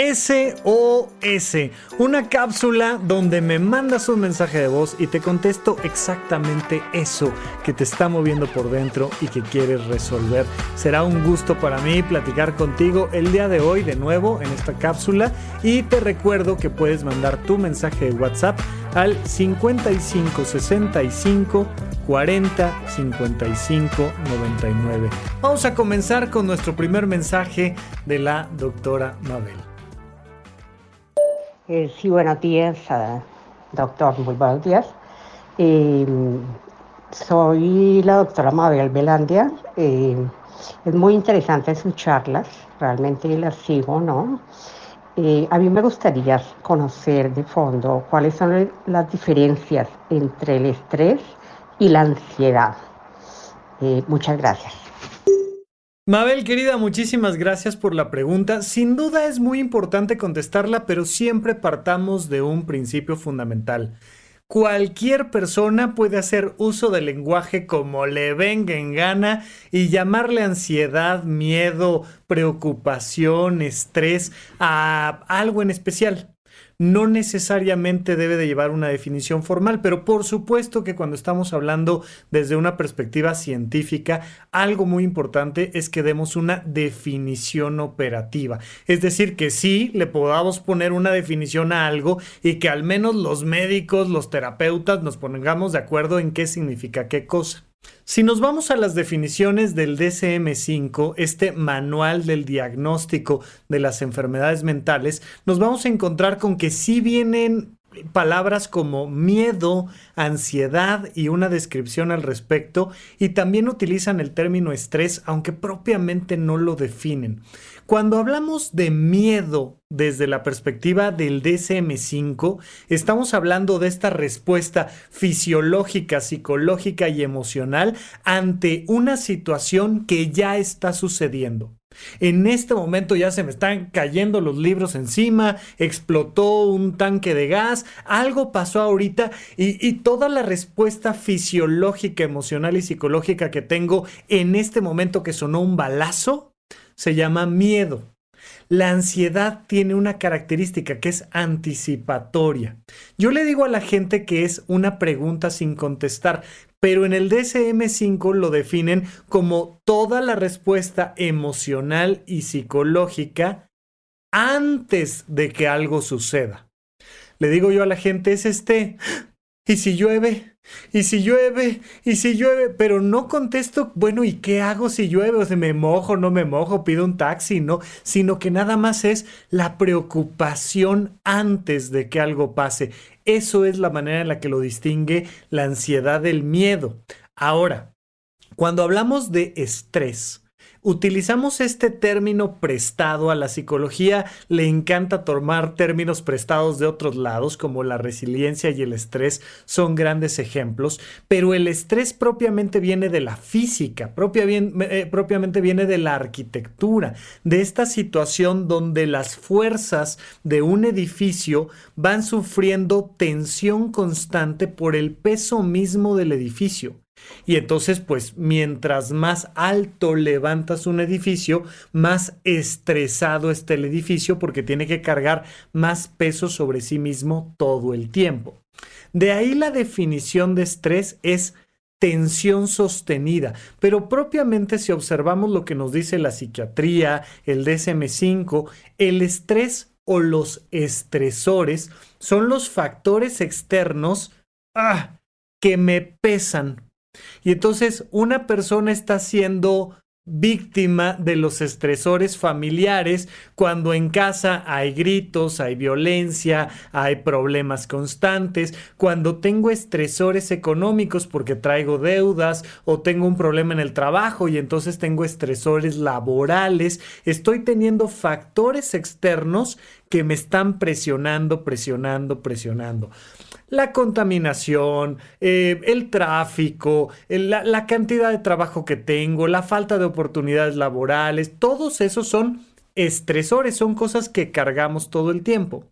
SOS, una cápsula donde me mandas un mensaje de voz y te contesto exactamente eso que te está moviendo por dentro y que quieres resolver. Será un gusto para mí platicar contigo el día de hoy de nuevo en esta cápsula y te recuerdo que puedes mandar tu mensaje de WhatsApp al 5565 40 55 99. Vamos a comenzar con nuestro primer mensaje de la doctora Mabel. Eh, sí, buenos días, uh, doctor, muy buenos días. Eh, soy la doctora Mabel Belandia. Eh, es muy interesante sus charlas, realmente las sigo, ¿no? a mí me gustaría conocer de fondo cuáles son las diferencias entre el estrés y la ansiedad. muchas gracias. Mabel, querida, muchísimas gracias por la pregunta. Sin duda es muy importante contestarla, pero siempre partamos de un principio fundamental. Cualquier persona puede hacer uso del lenguaje como le venga en gana y llamarle ansiedad, miedo, preocupación, estrés a algo en especial no necesariamente debe de llevar una definición formal, pero por supuesto que cuando estamos hablando desde una perspectiva científica, algo muy importante es que demos una definición operativa. Es decir, que sí le podamos poner una definición a algo y que al menos los médicos, los terapeutas nos pongamos de acuerdo en qué significa qué cosa. Si nos vamos a las definiciones del DCM5, este manual del diagnóstico de las enfermedades mentales, nos vamos a encontrar con que sí vienen palabras como miedo, ansiedad y una descripción al respecto, y también utilizan el término estrés, aunque propiamente no lo definen. Cuando hablamos de miedo desde la perspectiva del DSM5, estamos hablando de esta respuesta fisiológica, psicológica y emocional ante una situación que ya está sucediendo. En este momento ya se me están cayendo los libros encima, explotó un tanque de gas, algo pasó ahorita y, y, toda la respuesta fisiológica, emocional y psicológica que tengo en este momento que sonó un balazo, se llama miedo. La ansiedad tiene una característica que es anticipatoria. Yo le digo a la gente que es una pregunta sin contestar, pero en el DSM5 lo definen como toda la respuesta emocional y psicológica antes de que algo suceda. Le digo yo a la gente, es este, ¿y si llueve? Y si llueve, y si llueve, pero no contesto, bueno, ¿y qué hago si llueve? O sea, me mojo, no me mojo, pido un taxi, no, sino que nada más es la preocupación antes de que algo pase. Eso es la manera en la que lo distingue la ansiedad del miedo. Ahora, cuando hablamos de estrés, Utilizamos este término prestado a la psicología, le encanta tomar términos prestados de otros lados, como la resiliencia y el estrés son grandes ejemplos, pero el estrés propiamente viene de la física, eh, propiamente viene de la arquitectura, de esta situación donde las fuerzas de un edificio van sufriendo tensión constante por el peso mismo del edificio. Y entonces, pues, mientras más alto levantas un edificio, más estresado está el edificio porque tiene que cargar más peso sobre sí mismo todo el tiempo. De ahí la definición de estrés es tensión sostenida, pero propiamente si observamos lo que nos dice la psiquiatría, el DSM5, el estrés o los estresores son los factores externos ah, que me pesan y entonces una persona está siendo víctima de los estresores familiares cuando en casa hay gritos, hay violencia, hay problemas constantes, cuando tengo estresores económicos porque traigo deudas o tengo un problema en el trabajo y entonces tengo estresores laborales, estoy teniendo factores externos que me están presionando, presionando, presionando la contaminación, eh, el tráfico, la, la cantidad de trabajo que tengo, la falta de oportunidades laborales, todos esos son estresores, son cosas que cargamos todo el tiempo.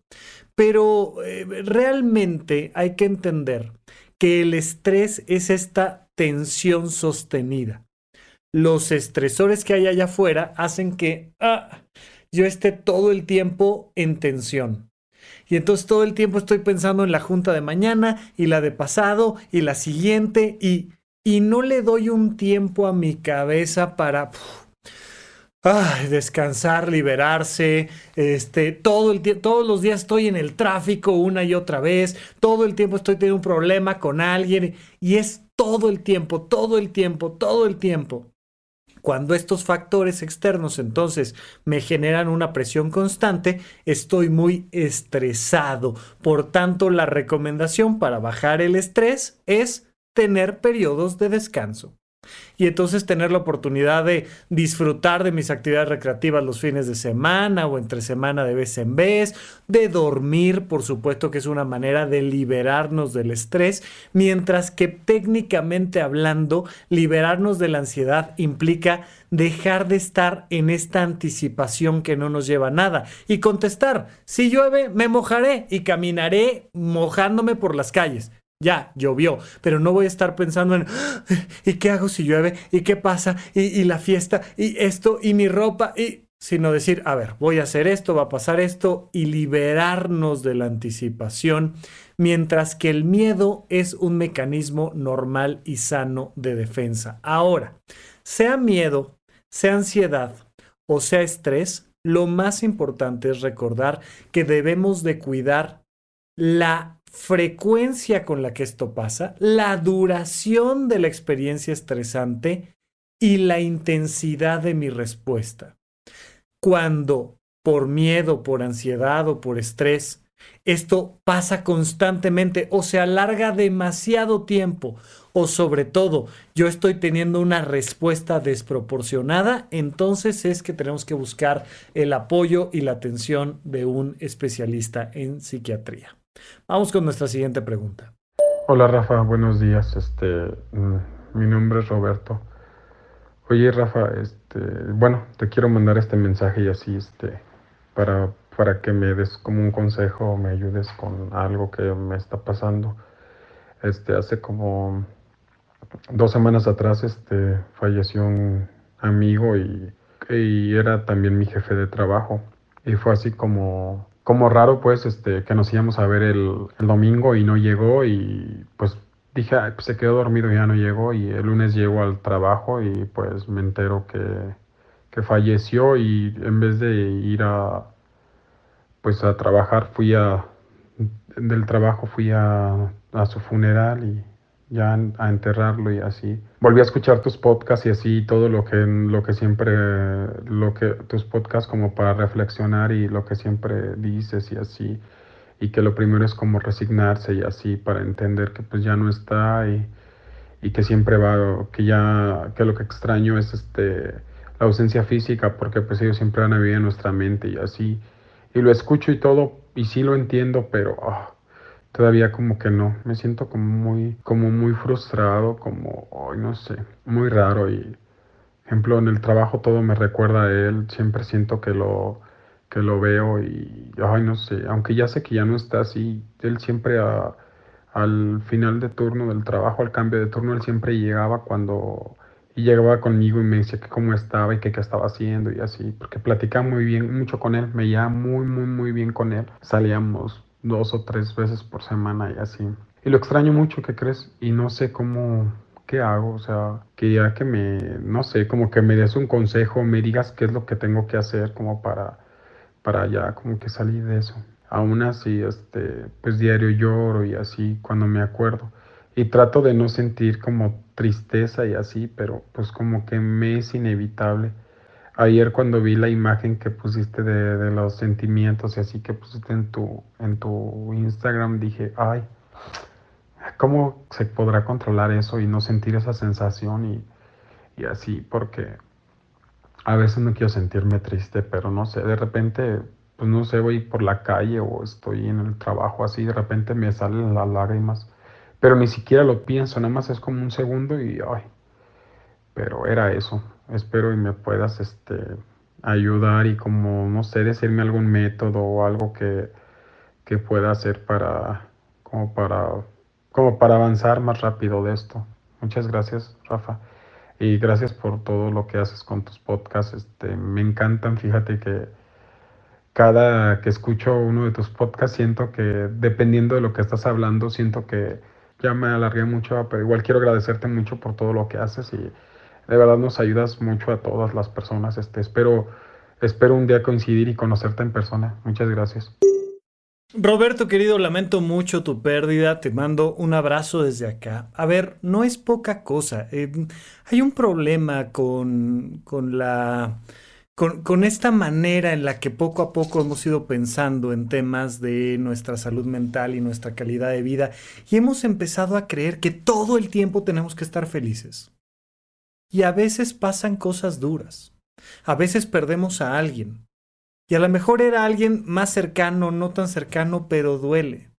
Pero eh, realmente hay que entender que el estrés es esta tensión sostenida. Los estresores que hay allá afuera hacen que, ah, yo esté todo el tiempo en tensión. Y entonces todo el tiempo estoy pensando en la junta de mañana y la de pasado y la siguiente y, y no le doy un tiempo a mi cabeza para descansar, liberarse, este, todo el todos los días estoy en el tráfico una y otra vez, todo el tiempo estoy teniendo un problema con alguien y es todo el tiempo, todo el tiempo, todo el tiempo. Cuando estos factores externos entonces me generan una presión constante, estoy muy estresado. Por tanto, la recomendación para bajar el estrés es tener periodos de descanso y entonces tener la oportunidad de disfrutar de mis actividades recreativas los fines de semana o entre semana de vez en vez, de dormir, por supuesto que es una manera de liberarnos del estrés, mientras que técnicamente hablando, liberarnos de la ansiedad implica dejar de estar en esta anticipación que no nos lleva a nada y contestar, si llueve, me mojaré y caminaré mojándome por las calles. Ya, llovió, pero no voy a estar pensando en ¿y qué hago si llueve? ¿Y qué pasa? ¿Y, la fiesta? ¿Y esto? ¿Y mi ropa? Y sino decir, a ver, voy a hacer esto, va a pasar esto y liberarnos de la anticipación, mientras que el miedo es un mecanismo normal y sano de defensa. Ahora, sea miedo, sea ansiedad o sea estrés, lo más importante es recordar que debemos de cuidar la frecuencia con la que esto pasa, la duración de la experiencia estresante y la intensidad de mi respuesta. Cuando por miedo, por ansiedad o por estrés, esto pasa constantemente o se alarga demasiado tiempo o sobre todo yo estoy teniendo una respuesta desproporcionada, entonces es que tenemos que buscar el apoyo y la atención de un especialista en psiquiatría. Vamos con nuestra siguiente pregunta. Hola Rafa, buenos días. Este, mm, mi nombre es Roberto. Oye Rafa, este, bueno, te quiero mandar este mensaje y así, este, para, para que me des como un consejo o me ayudes con algo que me está pasando. Este, hace como dos semanas atrás, este, falleció un amigo y, y era también mi jefe de trabajo. Y fue así como como raro pues este que nos íbamos a ver el, domingo y no llegó y pues dije pues se quedó dormido y ya no llegó y el lunes llegó al trabajo y pues me entero que, que falleció y en vez de ir a pues a trabajar fui a del trabajo fui a, a su funeral y ya a enterrarlo y así. Volví a escuchar tus podcasts y así todo lo que lo que siempre lo que tus podcasts como para reflexionar y lo que siempre dices y así y que lo primero es como resignarse y así para entender que pues ya no está y, y que siempre va que ya que lo que extraño es este la ausencia física porque pues ellos siempre van a vivir en nuestra mente y así y lo escucho y todo y sí lo entiendo pero ah, todavía como que no, me siento como muy, como muy frustrado, como, no sé, muy raro. Y, ejemplo, en el trabajo todo me recuerda a él, siempre siento que lo, que lo veo y, ay, no sé, aunque ya sé que ya no está así, él siempre al final de turno del trabajo, al cambio de turno, él siempre llegaba cuando y llegaba conmigo y me decía que cómo estaba y que qué estaba haciendo y así, porque platicaba muy bien, mucho con él, me llevaba muy, muy, muy bien con él. Salíamos dos o tres veces por semana y así. Y lo extraño mucho, ¿qué crees? Y no sé cómo, qué hago, o sea, que ya que me, no sé, como que me des un consejo, me digas qué es lo que tengo que hacer como para, para ya como que salir de eso. Aún así, este, pues diario lloro y así cuando me acuerdo. Y trato de no sentir como tristeza y así, pero pues como que me es inevitable ayer cuando vi la imagen que pusiste de, los sentimientos y así que pusiste en tu, en tu Instagram, dije, ay, ¿cómo se podrá controlar eso y no sentir esa sensación y, y así? Porque a veces no quiero sentirme triste, pero no sé, de repente, pues no sé, voy por la calle o estoy en el trabajo así, de repente me salen las lágrimas, pero ni siquiera lo pienso, nada más es como un segundo y, ay, pero era eso espero y me puedas este, ayudar y como, no sé, decirme algún método o algo que, que pueda hacer para, como para, como para avanzar más rápido de esto. Muchas gracias, Rafa. Y gracias por todo lo que haces con tus podcasts. Este, me encantan, fíjate que cada que escucho uno de tus podcasts siento que dependiendo de lo que estás hablando, siento que ya me alargué mucho, pero igual quiero agradecerte mucho por todo lo que haces y de verdad nos ayudas mucho a todas las personas. Este, espero, espero un día coincidir y conocerte en persona. Muchas gracias. Roberto, querido, lamento mucho tu pérdida. Te mando un abrazo desde acá. A ver, no es poca cosa. Eh, hay un problema con, con la con, esta manera en la que poco a poco hemos ido pensando en temas de nuestra salud mental y nuestra calidad de vida y hemos empezado a creer que todo el tiempo tenemos que estar felices. Y a veces pasan cosas duras. A veces perdemos a alguien. Y a lo mejor era alguien más cercano, no tan cercano, pero duele.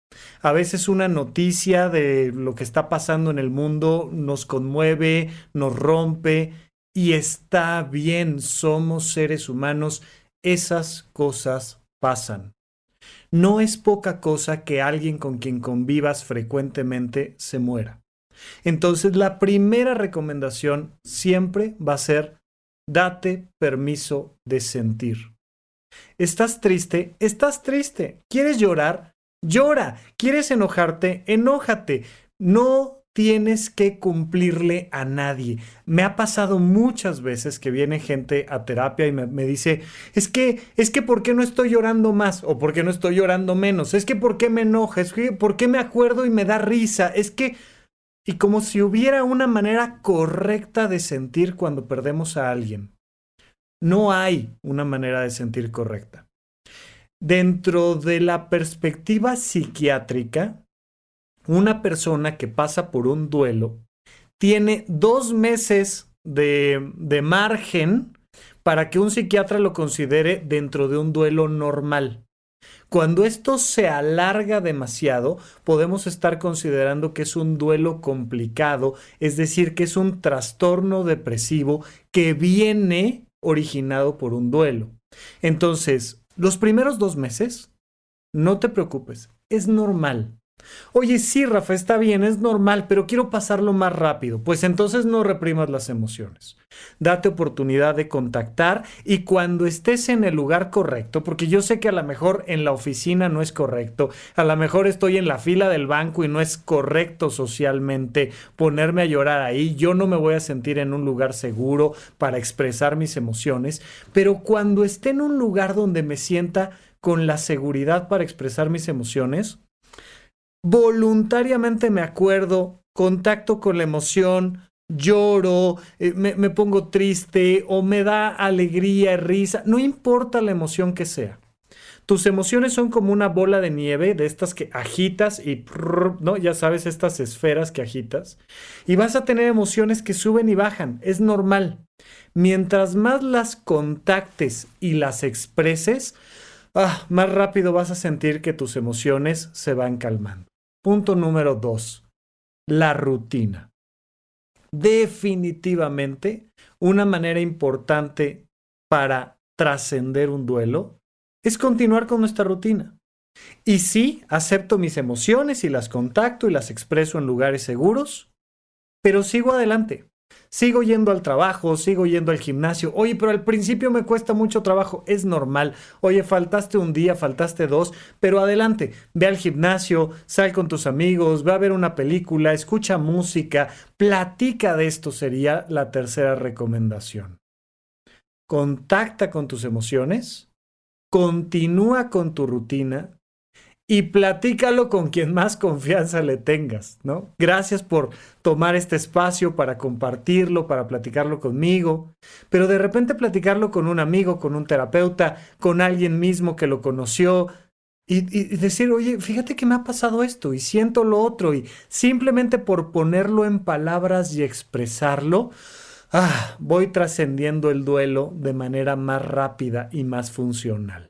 A veces una noticia de lo que está pasando en el mundo nos conmueve, nos rompe y está bien, somos seres humanos, esas cosas pasan. No es poca cosa que alguien con quien convivas frecuentemente se muera. Entonces la primera recomendación siempre va a ser date permiso de sentir. ¿Estás triste? Estás triste. ¿Quieres llorar? Llora. ¿Quieres enojarte? Enójate. No tienes que cumplirle a nadie. Me ha pasado muchas veces que viene gente a terapia y me, dice, es que, es que, ¿por qué no estoy llorando más? O ¿por qué no estoy llorando menos? Es que, ¿por qué me enoja? Es que, ¿por qué me acuerdo y me da risa? Es que... Y como si hubiera una manera correcta de sentir cuando perdemos a alguien. No hay una manera de sentir correcta. Dentro de la perspectiva psiquiátrica, una persona que pasa por un duelo tiene dos meses de, de margen para que un psiquiatra lo considere dentro de un duelo normal. Cuando esto se alarga demasiado, podemos estar considerando que es un duelo complicado, es decir, que es un trastorno depresivo que viene originado por un duelo. Entonces, los primeros dos meses, no te preocupes, es normal. Oye, sí, Rafa, está bien, es normal, pero quiero pasarlo más rápido. Pues entonces no reprimas las emociones. Date oportunidad de contactar y cuando estés en el lugar correcto, porque yo sé que a lo mejor en la oficina no es correcto, a lo mejor estoy en la fila del banco y no es correcto socialmente ponerme a llorar ahí, yo no me voy a sentir en un lugar seguro para expresar mis emociones, pero cuando esté en un lugar donde me sienta con la seguridad para expresar mis emociones, voluntariamente me acuerdo, contacto con la emoción, lloro, eh, me, pongo triste o me da alegría, risa, no importa la emoción que sea. Tus emociones son como una bola de nieve de estas que agitas y, ¿no? Ya sabes, estas esferas que agitas. Y vas a tener emociones que suben y bajan. Es normal. Mientras más las contactes y las expreses, ah, más rápido vas a sentir que tus emociones se van calmando. Punto número dos, la rutina. Definitivamente, una manera importante para trascender un duelo es continuar con nuestra rutina. Y sí, acepto mis emociones y las contacto y las expreso en lugares seguros, pero sigo adelante. Sigo yendo al trabajo, sigo yendo al gimnasio. Oye, pero al principio me cuesta mucho trabajo. Es normal. Oye, faltaste un día, faltaste dos, pero adelante. Ve al gimnasio, sal con tus amigos, ve a ver una película, escucha música, platica de esto sería la tercera recomendación. Contacta con tus emociones, continúa con tu rutina, y platícalo con quien más confianza le tengas, ¿no? Gracias por tomar este espacio para compartirlo, para platicarlo conmigo, pero de repente platicarlo con un amigo, con un terapeuta, con alguien mismo que lo conoció y, decir, oye, fíjate que me ha pasado esto y siento lo otro y simplemente por ponerlo en palabras y expresarlo, ah, voy trascendiendo el duelo de manera más rápida y más funcional.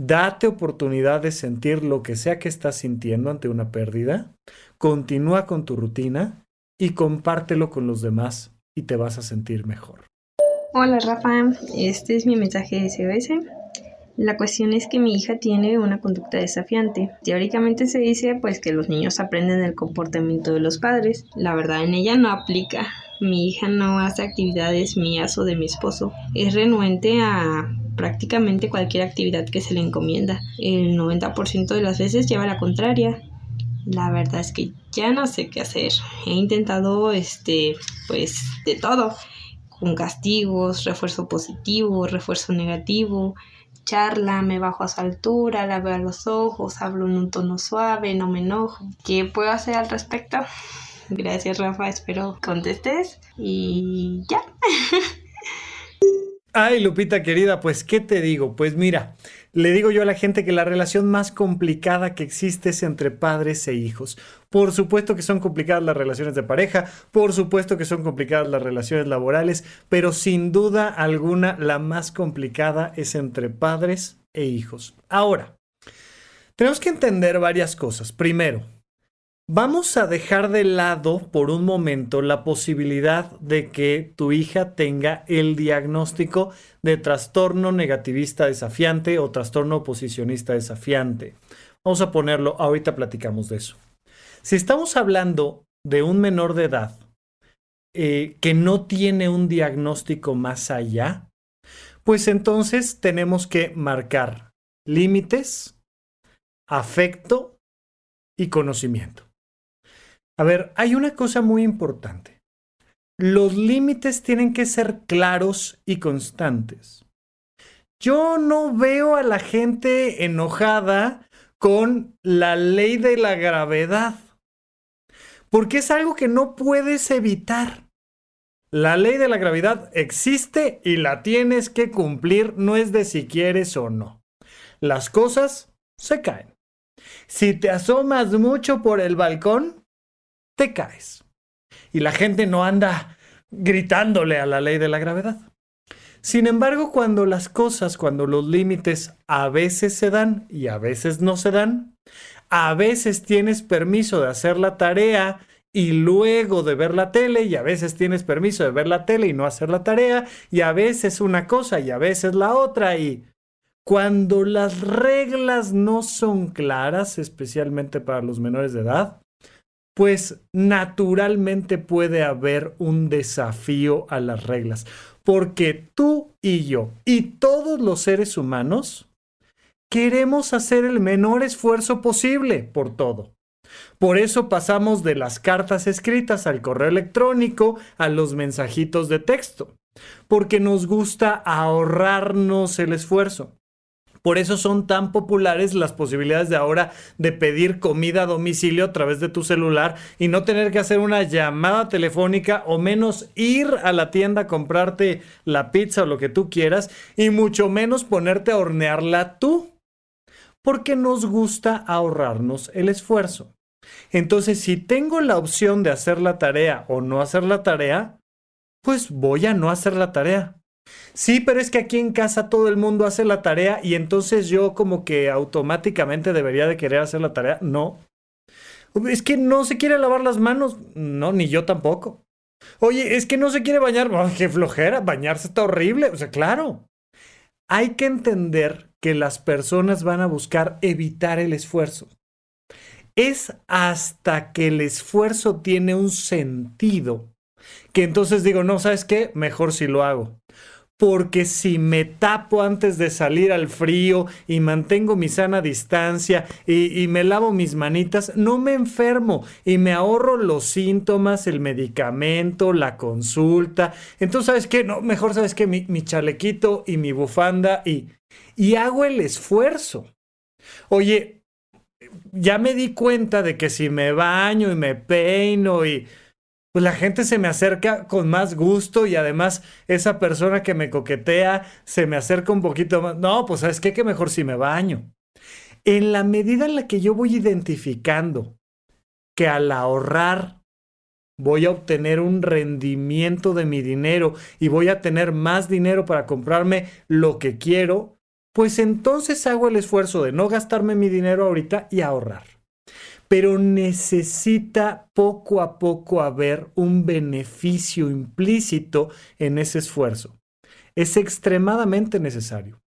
Date oportunidad de sentir lo que sea que estás sintiendo ante una pérdida. Continúa con tu rutina y compártelo con los demás y te vas a sentir mejor. Hola Rafa, este es mi mensaje de SOS. La cuestión es que mi hija tiene una conducta desafiante. Teóricamente se dice pues que los niños aprenden el comportamiento de los padres. La verdad en ella no aplica. Mi hija no hace actividades mías o de mi esposo. Es renuente a prácticamente cualquier actividad que se le encomienda. El 90% de las veces lleva la contraria. La verdad es que ya no sé qué hacer. He intentado este pues de todo, con castigos, refuerzo positivo, refuerzo negativo, charla, me bajo a su altura, la veo a los ojos, hablo en un tono suave, no me enojo. ¿Qué puedo hacer al respecto? Gracias Rafa, espero contestes y ya. Ay, Lupita querida, pues ¿qué te digo? Pues mira, le digo yo a la gente que la relación más complicada que existe es entre padres e hijos. Por supuesto que son complicadas las relaciones de pareja, por supuesto que son complicadas las relaciones laborales, pero sin duda alguna la más complicada es entre padres e hijos. Ahora, tenemos que entender varias cosas. Primero, Vamos a dejar de lado por un momento la posibilidad de que tu hija tenga el diagnóstico de trastorno negativista desafiante o trastorno oposicionista desafiante. Vamos a ponerlo, ahorita platicamos de eso. Si estamos hablando de un menor de edad eh, que no tiene un diagnóstico más allá, pues entonces tenemos que marcar límites, afecto y conocimiento. A ver, hay una cosa muy importante. Los límites tienen que ser claros y constantes. Yo no veo a la gente enojada con la ley de la gravedad, porque es algo que no puedes evitar. La ley de la gravedad existe y la tienes que cumplir, no es de si quieres o no. Las cosas se caen. Si te asomas mucho por el balcón, te caes. Y la gente no anda gritándole a la ley de la gravedad. Sin embargo, cuando las cosas, cuando los límites a veces se dan y a veces no se dan, a veces tienes permiso de hacer la tarea y luego de ver la tele y a veces tienes permiso de ver la tele y no hacer la tarea y a veces una cosa y a veces la otra y cuando las reglas no son claras, especialmente para los menores de edad, pues naturalmente puede haber un desafío a las reglas, porque tú y yo y todos los seres humanos queremos hacer el menor esfuerzo posible por todo. Por eso pasamos de las cartas escritas al correo electrónico a los mensajitos de texto, porque nos gusta ahorrarnos el esfuerzo. Por eso son tan populares las posibilidades de ahora de pedir comida a domicilio a través de tu celular y no tener que hacer una llamada telefónica o menos ir a la tienda a comprarte la pizza o lo que tú quieras y mucho menos ponerte a hornearla tú. Porque nos gusta ahorrarnos el esfuerzo. Entonces, si tengo la opción de hacer la tarea o no hacer la tarea, pues voy a no hacer la tarea. Sí, pero es que aquí en casa todo el mundo hace la tarea y entonces yo como que automáticamente debería de querer hacer la tarea. No. Es que no se quiere lavar las manos. No, ni yo tampoco. Oye, es que no se quiere bañar. qué flojera, bañarse está horrible. O sea, claro. Hay que entender que las personas van a buscar evitar el esfuerzo. Es hasta que el esfuerzo tiene un sentido que entonces digo, no, ¿sabes qué? Mejor si lo hago porque si me tapo antes de salir al frío y mantengo mi sana distancia y, me lavo mis manitas, no me enfermo y me ahorro los síntomas, el medicamento, la consulta. Entonces, ¿sabes qué? No, mejor sabes que mi, mi chalequito y mi bufanda y, y hago el esfuerzo. Oye, ya me di cuenta de que si me baño y me peino y pues la gente se me acerca con más gusto y además esa persona que me coquetea se me acerca un poquito más. No, pues sabes qué, que mejor si me baño. En la medida en la que yo voy identificando que al ahorrar voy a obtener un rendimiento de mi dinero y voy a tener más dinero para comprarme lo que quiero, pues entonces hago el esfuerzo de no gastarme mi dinero ahorita y ahorrar pero necesita poco a poco haber un beneficio implícito en ese esfuerzo. Es extremadamente necesario.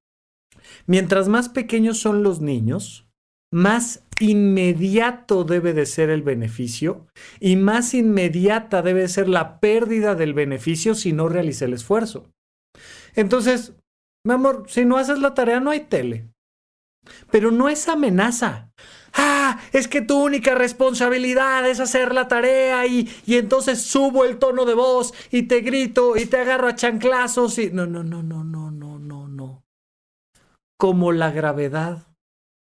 Mientras más pequeños son los niños, más inmediato debe de ser el beneficio y más inmediata debe ser la pérdida del beneficio si no realiza el esfuerzo. Entonces, Mi amor, si no haces la tarea no hay tele. Pero no es amenaza. Ah, es que tu única responsabilidad es hacer la tarea y, y entonces subo el tono de voz y te grito y te agarro a chanclazos y... No, no, no, no, no, no, no, no. Como la gravedad,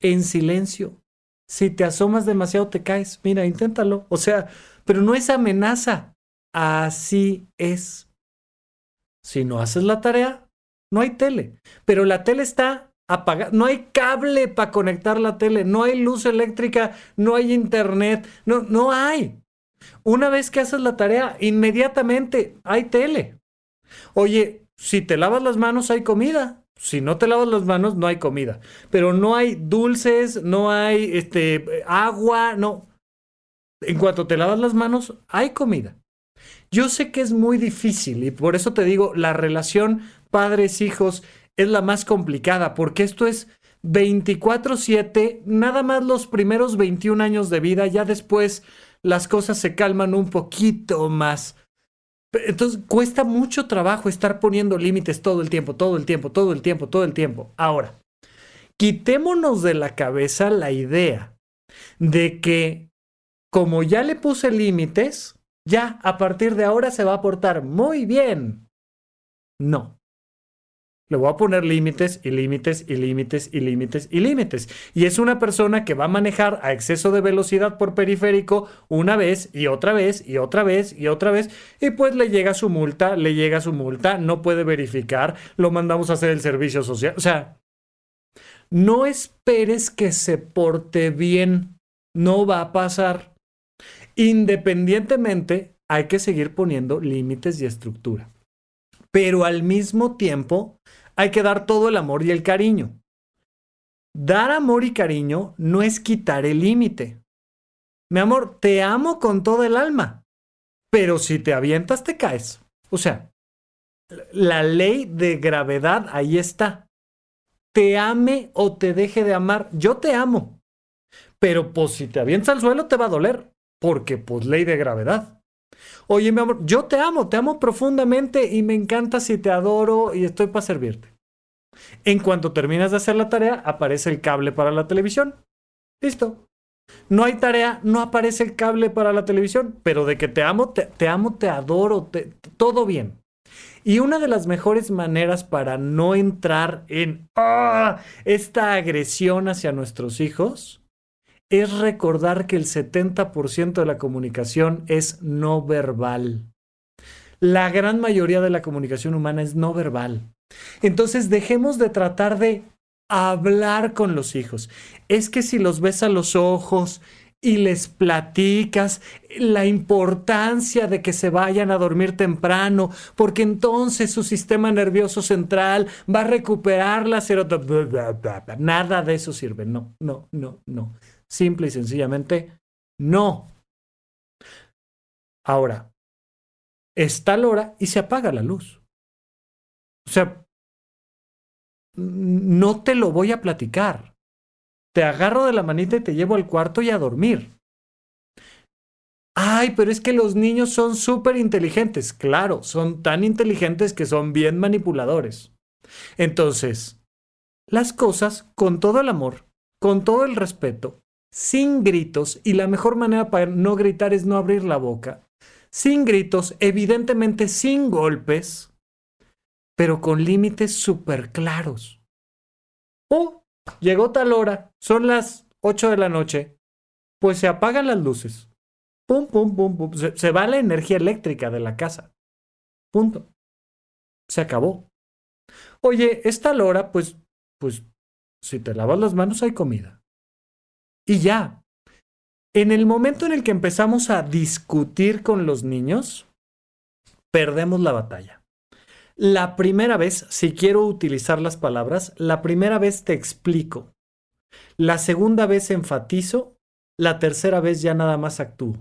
en silencio. Si te asomas demasiado te caes. Mira, inténtalo. O sea, pero no es amenaza. Así es. Si no haces la tarea, no hay tele. Pero la tele está No hay cable para conectar la tele. No hay luz eléctrica. No hay internet. No, no hay. Una vez que haces la tarea, inmediatamente hay tele. Oye, si te lavas las manos, hay comida. Si no te lavas las manos, no hay comida. Pero no hay dulces, no hay este, agua, no. En cuanto te lavas las manos, hay comida. Yo sé que es muy difícil y por eso te digo, la relación padres-hijos es la más complicada, porque esto es 24/7, nada más los primeros 21 años de vida, ya después las cosas se calman un poquito más. Entonces cuesta mucho trabajo estar poniendo límites todo el tiempo, todo el tiempo, todo el tiempo, todo el tiempo. Ahora, quitémonos de la cabeza la idea de que como ya le puse límites, ya a partir de ahora se va a portar muy bien. No. Le voy a poner límites y límites y límites y límites y límites. Y es una persona que va a manejar a exceso de velocidad por periférico una vez y otra vez y otra vez y otra vez. Y pues le llega su multa, le llega su multa, no puede verificar, lo mandamos a hacer el servicio social. O sea, no esperes que se porte bien. No va a pasar. Independientemente, hay que seguir poniendo límites y estructura. Pero al mismo tiempo, hay que dar todo el amor y el cariño. Dar amor y cariño no es quitar el límite. Mi amor, te amo con todo el alma, pero si te avientas te caes. O sea, la ley de gravedad ahí está. Te ame o te deje de amar, yo te amo. Pero pues si te avientas al suelo te va a doler, porque pues ley de gravedad. Oye, mi amor, yo te amo, te amo profundamente y me encanta si te adoro y estoy para servirte. En cuanto terminas de hacer la tarea, aparece el cable para la televisión. Listo. No hay tarea, no aparece el cable para la televisión, pero de que te amo, te, amo, te adoro, todo bien. Y una de las mejores maneras para no entrar en ¡ah! esta agresión hacia nuestros hijos es recordar que el 70% de la comunicación es no verbal. La gran mayoría de la comunicación humana es no verbal. Entonces dejemos de tratar de hablar con los hijos. Es que si los ves a los ojos y les platicas la importancia de que se vayan a dormir temprano, porque entonces su sistema nervioso central va a recuperar la serotonina. Nada de eso sirve. No, no, no, no. Simple y sencillamente, no. Ahora, es tal hora y se apaga la luz. O sea, no te lo voy a platicar. Te agarro de la manita y te llevo al cuarto y a dormir. Ay, pero es que los niños son súper inteligentes. Claro, son tan inteligentes que son bien manipuladores. Entonces, las cosas con todo el amor, con todo el respeto, sin gritos, y la mejor manera para no gritar es no abrir la boca, sin gritos, evidentemente sin golpes, pero con límites súper claros. Oh, llegó tal hora, son las 8 de la noche, pues se apagan las luces. Pum, pum, pum, pum. Se, se va la energía eléctrica de la casa. Punto. Se acabó. Oye, es tal hora, pues, pues, si te lavas las manos hay comida. Y ya. En el momento en el que empezamos a discutir con los niños, perdemos la batalla. La primera vez, si quiero utilizar las palabras, la primera vez te explico. La segunda vez enfatizo. La tercera vez ya nada más actúo.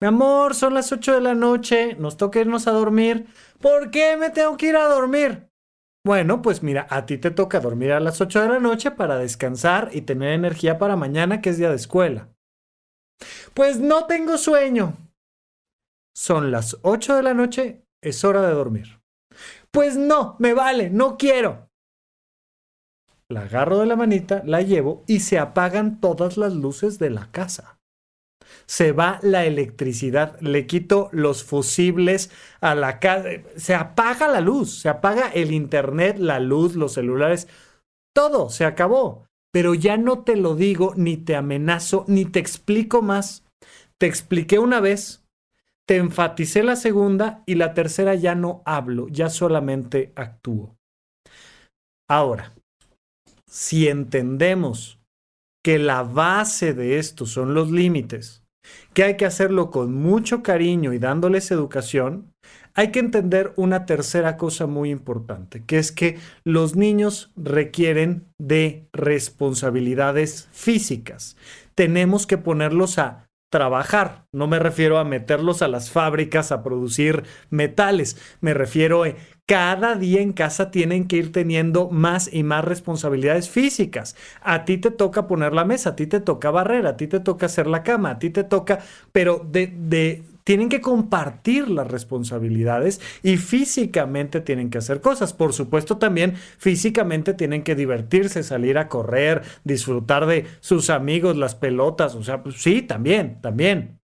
Mi amor, son las 8 de la noche, nos toca irnos a dormir. ¿Por qué me tengo que ir a dormir? Bueno, pues mira, a ti te toca dormir a las 8 de la noche para descansar y tener energía para mañana, que es día de escuela. Pues no tengo sueño. Son las 8 de la noche, es hora de dormir. Pues no, me vale, no quiero. la agarro de la manita, la llevo y se apagan todas las luces de la casa. Se va la electricidad, le quito los fusibles a la casa, se apaga la luz, se apaga el internet, la luz, los celulares, todo, se acabó. Pero ya no te lo digo, ni te amenazo, ni te explico más. Te expliqué una vez, te enfaticé la segunda y la tercera ya no hablo, ya solamente actúo. Ahora, si entendemos que la base de esto son los límites, que hay que hacerlo con mucho cariño y dándoles educación, hay que entender una tercera cosa muy importante, que es que los niños requieren de responsabilidades físicas. Tenemos que ponerlos a trabajar. No me refiero a meterlos a las fábricas a producir metales. Me refiero a cada día en casa tienen que ir teniendo más y más responsabilidades físicas. A ti te toca poner la mesa, a ti te toca barrer, a ti te toca hacer la cama, a ti te toca, pero de, de tienen que compartir las responsabilidades y físicamente tienen que hacer cosas. Por supuesto, también físicamente tienen que divertirse, salir a correr, disfrutar de sus amigos, las pelotas. O sea, pues sí, también, también.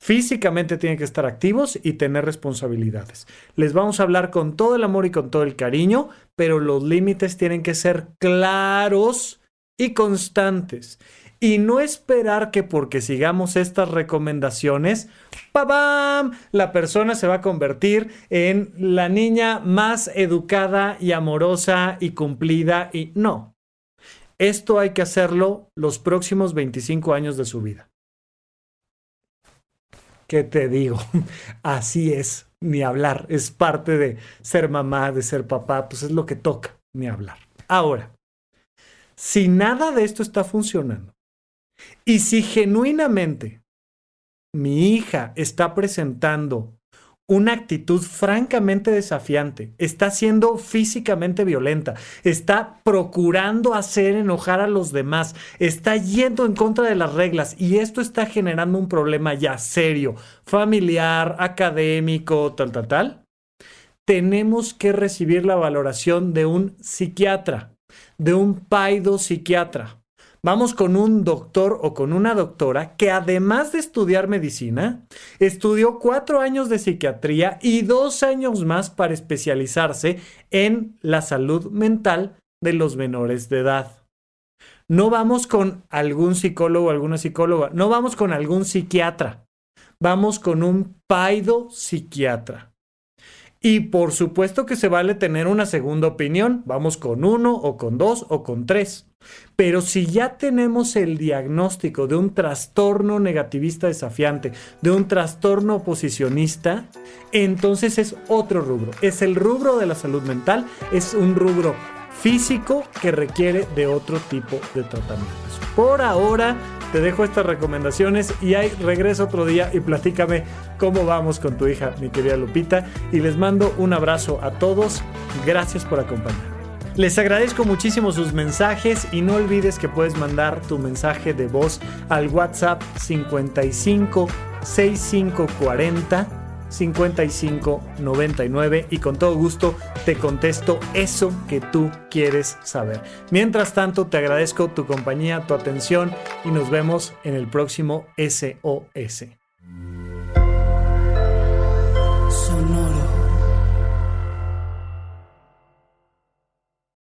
Físicamente tienen que estar activos y tener responsabilidades. Les vamos a hablar con todo el amor y con todo el cariño, pero los límites tienen que ser claros y constantes y no esperar que porque sigamos estas recomendaciones, ¡pabam! la persona se va a convertir en la niña más educada y amorosa y cumplida y no. Esto hay que hacerlo los próximos 25 años de su vida. ¿Qué te digo? Así es, ni hablar. Es parte de ser mamá, de ser papá, pues es lo que toca, ni hablar. Ahora, si nada de esto está funcionando, y si genuinamente mi hija está presentando una actitud francamente desafiante, está siendo físicamente violenta, está procurando hacer enojar a los demás, está yendo en contra de las reglas y esto está generando un problema ya serio, familiar, académico, tal, tal, tal, tenemos que recibir la valoración de un psiquiatra, de un paido psiquiatra vamos con un doctor o con una doctora que además de estudiar medicina, estudió cuatro años de psiquiatría y dos años más para especializarse en la salud mental de los menores de edad. No vamos con algún psicólogo alguna psicóloga, no vamos con algún psiquiatra, vamos con un paido psiquiatra. Y por supuesto que se vale tener una segunda opinión. Vamos con uno o con dos o con tres. Pero si ya tenemos el diagnóstico de un trastorno negativista desafiante, de un trastorno oposicionista, entonces es otro rubro. Es el rubro de la salud mental, es un rubro físico que requiere de otro tipo de tratamientos. Por ahora te dejo estas recomendaciones y ahí regreso otro día y platícame cómo vamos con tu hija, mi querida Lupita. Y les mando un abrazo a todos. Gracias por acompañarme. Les agradezco muchísimo sus mensajes y no olvides que puedes mandar tu mensaje de voz al WhatsApp 55 6540 5599 y con todo gusto te contesto eso que tú quieres saber. Mientras tanto, te agradezco tu compañía, tu atención y nos vemos en el próximo SOS.